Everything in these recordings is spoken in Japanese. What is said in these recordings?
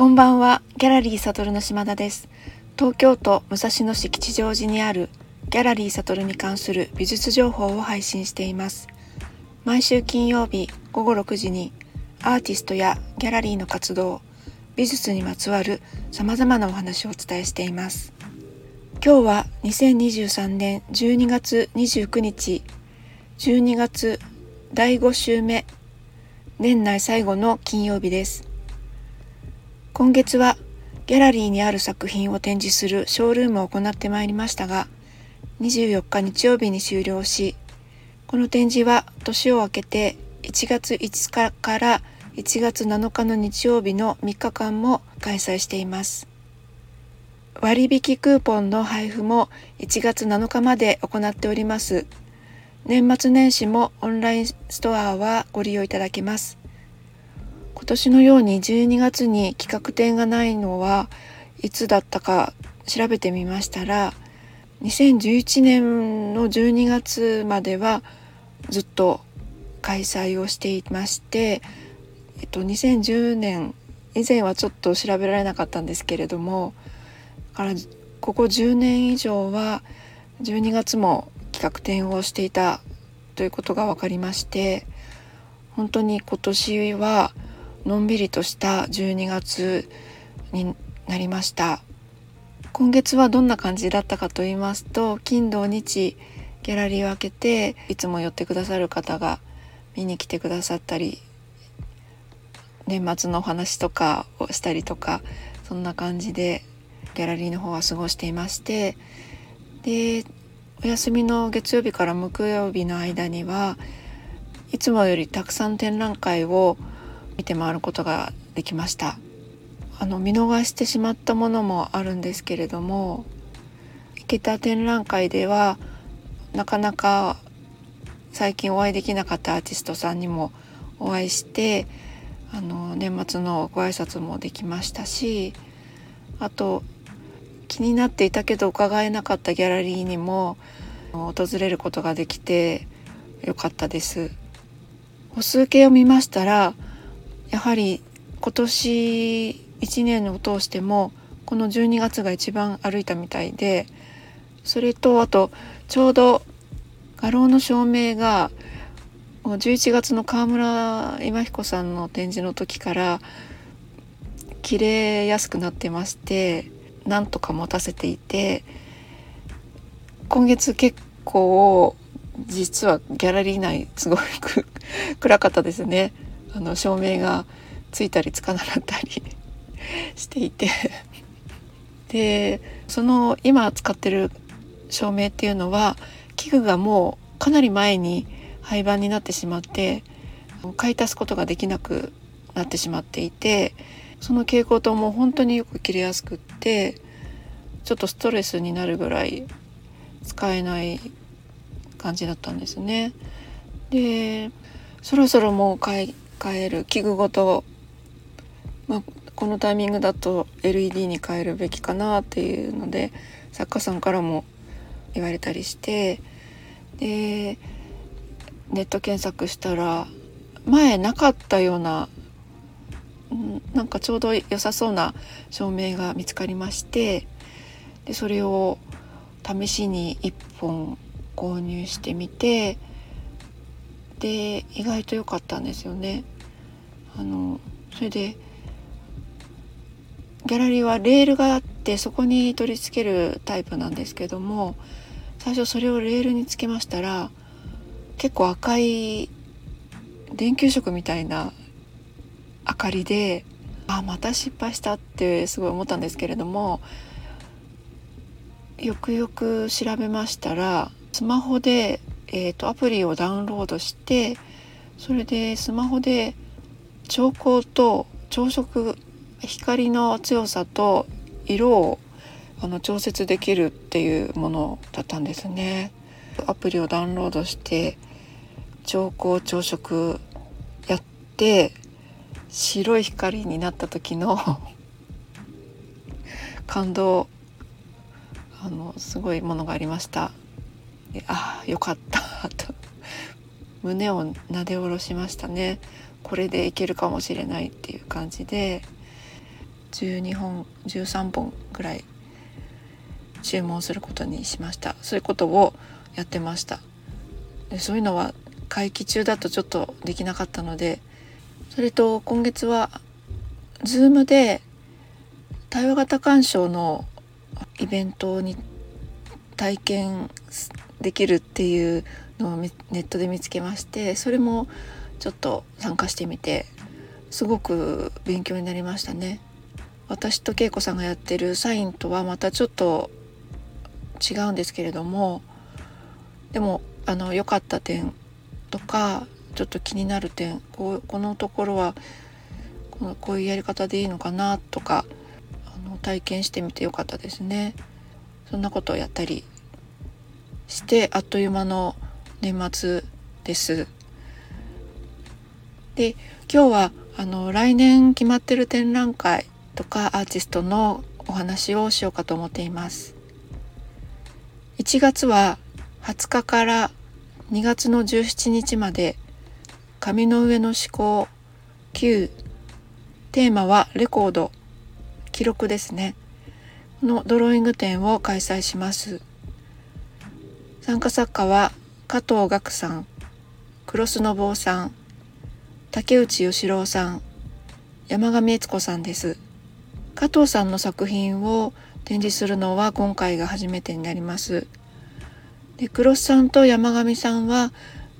こんばんは、ギャラリーサトルの島田です。東京都武蔵野市吉祥寺にあるギャラリーサトルに関する美術情報を配信しています。毎週金曜日午後6時にアーティストやギャラリーの活動、美術にまつわる様々なお話をお伝えしています。今日は2023年12月29日、12月第5週目、年内最後の金曜日です。今月はギャラリーにある作品を展示するショールームを行ってまいりましたが、24日日曜日に終了し、この展示は年を明けて1月5日から1月7日の日曜日の3日間も開催しています。割引クーポンの配布も1月7日まで行っております。年末年始もオンラインストアはご利用いただけます。今年のように12月に企画展がないのはいつだったか調べてみましたら2011年の12月まではずっと開催をしていまして、えっと、2010年以前はちょっと調べられなかったんですけれどもからここ10年以上は12月も企画展をしていたということが分かりまして本当に今年はのんびりとした12月になりました。今月はどんな感じだったかと言いますと金土日ギャラリーを開けていつも寄ってくださる方が見に来てくださったり年末のお話とかをしたりとかそんな感じでギャラリーの方は過ごしていましてでお休みの月曜日から木曜日の間にはいつもよりたくさん展覧会を見て回ることができましたあの見逃してしまったものもあるんですけれども行けた展覧会ではなかなか最近お会いできなかったアーティストさんにもお会いしてあの年末のご挨拶もできましたしあと気になっていたけど伺えなかったギャラリーにも訪れることができてよかったです。歩数計を見ましたらやはり今年1年を通してもこの12月が一番歩いたみたいでそれとあとちょうど画廊の照明が11月の川村今彦さんの展示の時から切れやすくなってましてなんとか持たせていて今月結構実はギャラリー内すごい暗かったですね。あの照明がついたりつかなかったり していて でその今使ってる照明っていうのは器具がもうかなり前に廃盤になってしまって買い足すことができなくなってしまっていてその蛍光灯も本当によく切れやすくってちょっとストレスになるぐらい使えない感じだったんですね。でそろそろもう買い替える器具ごと、まあ、このタイミングだと LED に変えるべきかなっていうので作家さんからも言われたりしてでネット検索したら前なかったようななんかちょうど良さそうな照明が見つかりましてでそれを試しに1本購入してみてで意外と良かったんですよね。あのそれでギャラリーはレールがあってそこに取り付けるタイプなんですけども最初それをレールにつけましたら結構赤い電球色みたいな明かりであまた失敗したってすごい思ったんですけれどもよくよく調べましたらスマホで、えーと、アプリをダウンロードしてそれでスマホで調光と朝食光の強さと色をあの調節できるっていうものだったんですね。アプリをダウンロードして調光朝食やって白い光になった時の 感動あのすごいものがありました。ああよかったと。胸をなで下ろしましたね。これでいけるかもしれないっていう感じで12本13本ぐらい注文することにしました。そういうことをやってました。でそういうのは会期中だとちょっとできなかったのでそれと今月は Zoom で対話型鑑賞のイベントに体験できるっていうのをネットで見つけましてそれもちょっと参加してみてすごく勉強になりましたね。私と恵子さんがやってるサインとはまたちょっと違うんですけれどもでもあの良かった点とかちょっと気になる点ここのところはこのこういうやり方でいいのかなとかあの体験してみてよかったですね。そんなことをやったりしてあっという間の年末です。で今日はあの来年決まってる展覧会とかアーティストのお話をしようかと思っています。1月は20日から2月の17日まで紙の上の思考9テーマはレコード。記録ですね。のドローイング展を開催します。参加作家は加藤岳さん黒須信夫さん。竹内義郎さん山上悦子さんです。加藤さんの作品を展示するのは今回が初めてになります。で黒須さんと山上さんは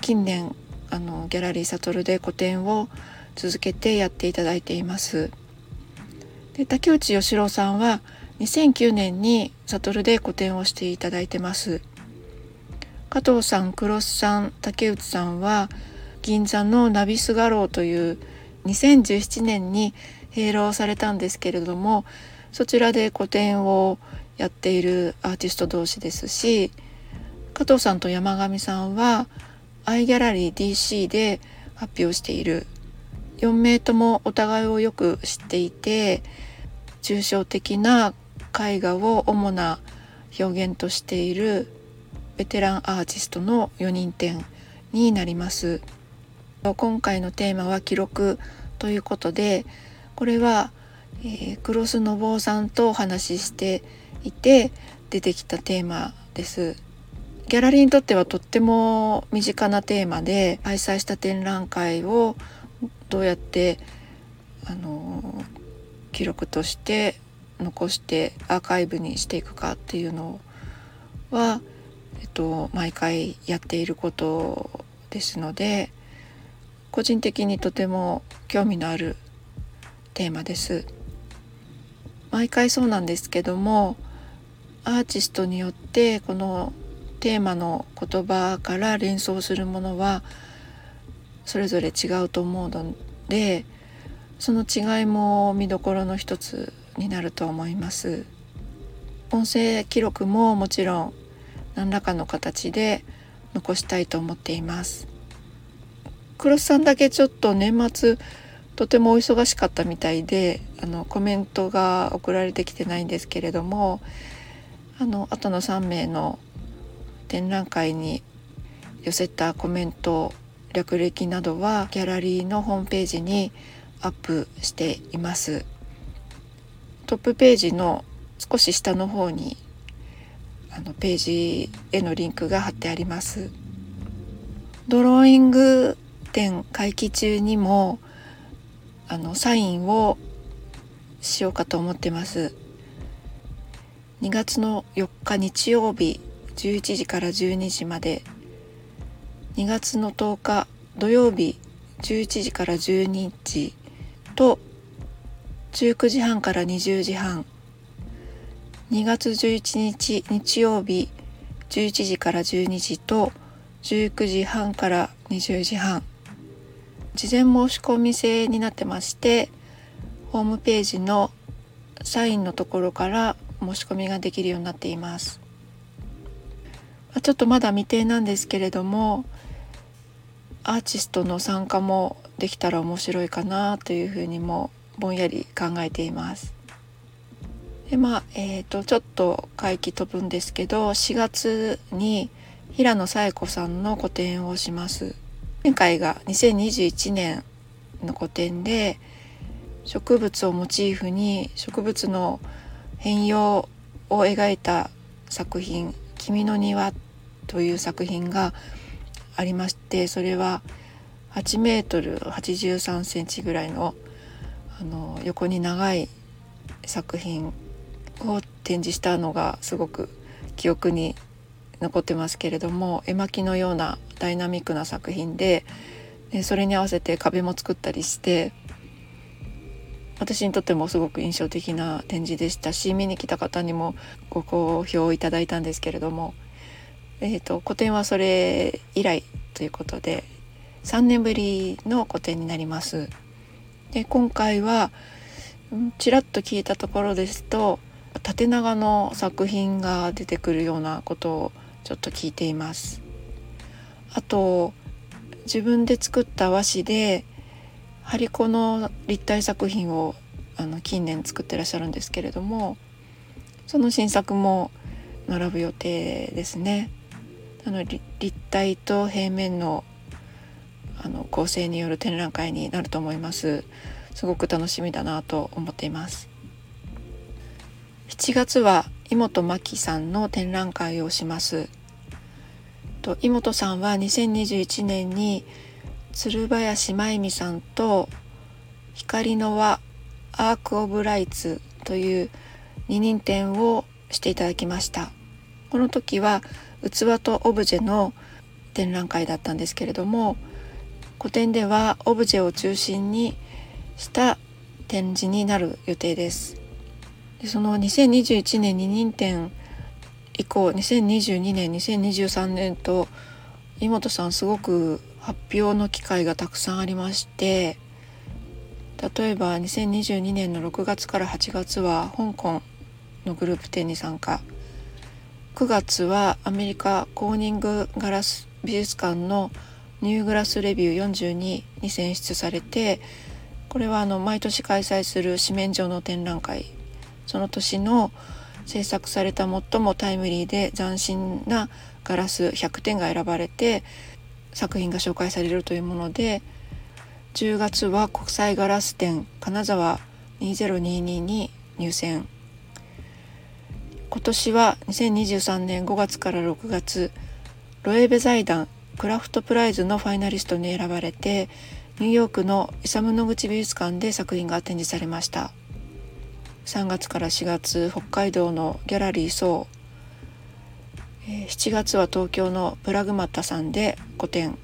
近年あのギャラリーサトルで個展を続けてやっていただいています。で竹内義郎さんは2009年にサトルで個展をしていただいてます。加藤さん黒須さん竹内さんは銀座のナビスガローという2017年に閉廊されたんですけれどもそちらで個展をやっているアーティスト同士ですし加藤さんと山上さんはアイギャラリー DC で発表している4名ともお互いをよく知っていて抽象的な絵画を主な表現としているベテランアーティストの4人展になります。今回のテーマは記録ということでこれは、えー、クロスの坊さんとお話ししていて出てきたテーマです。ギャラリーにとってはとっても身近なテーマで開催した展覧会をどうやってあの記録として残してアーカイブにしていくかっていうのは、えっと、毎回やっていることですので個人的にとても興味のあるテーマです。毎回そうなんですけどもアーティストによってこのテーマの言葉から連想するものはそれぞれ違うと思うのでその違いも見どころの一つになると思います。音声記録ももちろん何らかの形で残したいと思っています。黒さんだけちょっと年末とてもお忙しかったみたいであのコメントが送られてきてないんですけれどもあの後の3名の展覧会に寄せたコメント略歴などはギャラリーのホームページにアップしています。トップページの少し下の方にあのページへのリンクが貼ってあります。ドローイング展会期中にもあのサインをしようかと思ってます。2月の4日日曜日11時から12時まで。2月の10日土曜日11時から12時と19時半から20時半。2月11日日曜日11時から12時と19時半から20時半。事前申し込み制になってましてホームページのサインのところから申し込みができるようになっています。ちょっとまだ未定なんですけれどもアーティストの参加もできたら面白いかなというふうにもぼんやり考えています。でまあえーと、とちょっと会期飛ぶんですけど4月に平野紗恵子さんの個展をします。前回が2021年の個展で植物をモチーフに植物の変容を描いた作品「君の庭」という作品がありましてそれは8メートル83センチぐらいのあの横に長い作品を展示したのがすごく記憶に残ってますけれども絵巻のようなダイナミックな作品ででそれに合わせて壁も作ったりして私にとってもすごく印象的な展示でしたし見に来た方にもご好評いただいたんですけれども、えーと、個展はそれ以来ということで3年ぶりの個展になります。で今回はちらっと聞いたところですと縦長の作品が出てくるようなことをちょっと聞いています。あと自分で作った和紙で張り子の立体作品をあの近年作ってらっしゃるんですけれどもその新作も並ぶ予定ですね。あの立体と平面のあの構成による展覧会になると思います。すごく楽しみだなと思っています。7月は井本真紀さんの展覧会をします。と井本さんは2021年に鶴林真由美さんと光の輪アーク・オブ・ライツという二人展をしていただきました。この時は器とオブジェの展覧会だったんですけれども個展ではオブジェを中心にした展示になる予定です。でその2021年二人展以降2022年2023年と井本さんすごく発表の機会がたくさんありまして例えば2022年の6月から8月は香港のグループ展に参加。9月はアメリカコーニングガラス美術館のニューグラスレビュー42に選出されてこれはあの毎年開催する紙面上の展覧会。その年の制作された最もタイムリーで斬新なガラス100点が選ばれて作品が紹介されるというもので10月は国際ガラス展金沢2022に入選。今年は2023年5月から6月ロエベ財団クラフトプライズのファイナリストに選ばれてニューヨークのイサム野口美術館で作品が展示されました。3月から4月北海道のギャラリーソー7月は東京のプラグマッタさんで個展。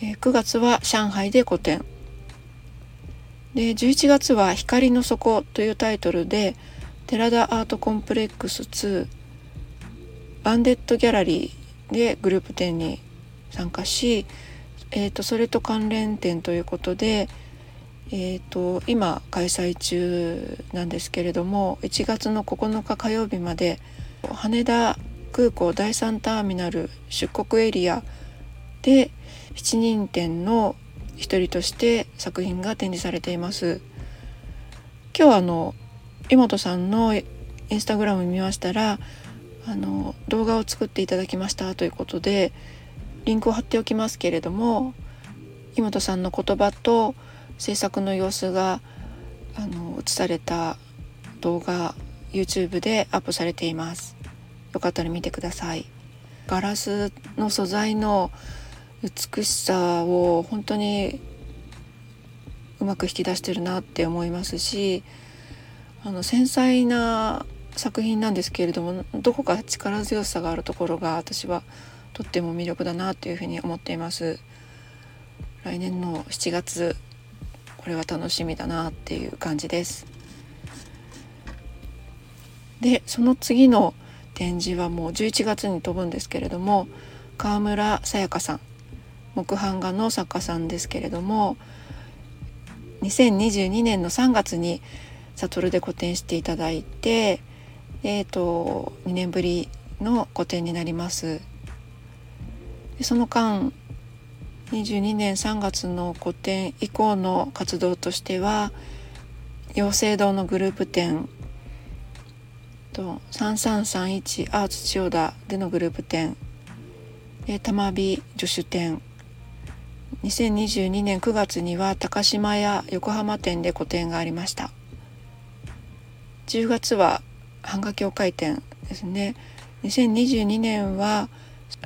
9月は上海で個展。で11月は「光の底」というタイトルで寺田アートコンプレックス2バンデットギャラリーでグループ展に参加し、えーと、それと関連展ということでえーと、今開催中なんですけれども1月の9日火曜日まで羽田空港第3ターミナル出国エリアで7人展の一人として作品が展示されています。今日はあの江本さんのインスタグラム見ましたらあの動画を作っていただきましたということでリンクを貼っておきますけれども井本さんの言葉と制作の様子があの映された動画 YouTube でアップされています。よかったら見てください。ガラスの素材の美しさを本当にうまく引き出してるなって思いますしあの繊細な作品なんですけれどもどこか力強さがあるところが私はとっても魅力だなというふうに思っています。来年の7月これは楽しみだなっていう感じです。でその次の展示はもう11月に飛ぶんですけれども川村さやかさん木版画の作家さんですけれども2022年の3月に悟で個展していただいてえーと、2年ぶりの個展になりますでその間22年3月の個展以降の活動としては養成堂のグループ展と3331アーツ千代田でのグループ展玉美助手展。2022年9月には高島屋横浜店で個展がありました。10月は版画協会展ですね。2022年は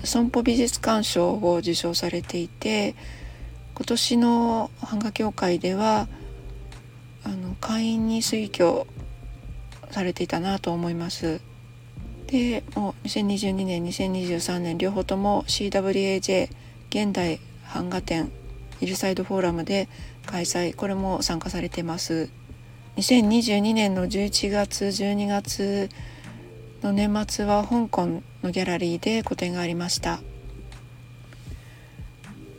損保美術館賞を受賞されていて今年の版画協会ではあの会員に推挙されていたなと思います。でもう2022年2023年両方とも CWAJ 現代版画展ヒルサイドフォーラムで開催これも参加されてます2022年の11月12月の年末は香港のギャラリーで個展がありました。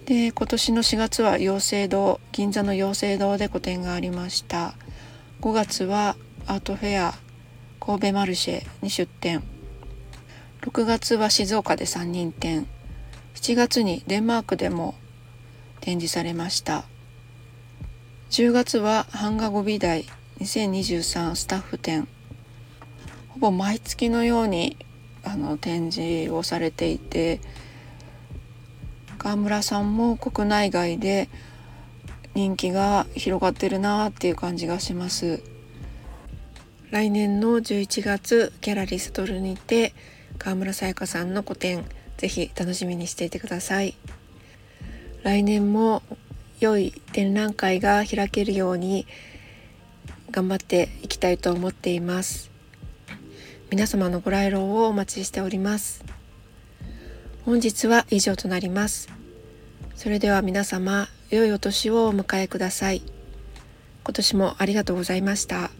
で今年の4月は養成堂銀座の養成堂で個展がありました。5月はアートフェア神戸マルシェに出店。6月は静岡で3人展7月にデンマークでも展示されました。10月は版画語尾台2023スタッフ展ほぼ毎月のようにあの展示をされていて川村さんも国内外で人気が広がってるなっていう感じがします。来年の11月ギャラリーストルにて川村さやかさんの個展ぜひ楽しみにしていてください。来年も良い展覧会が開けるように頑張っていきたいと思っています。皆様のご来廊をお待ちしております。本日は以上となります。それでは皆様良いお年をお迎えください。今年もありがとうございました。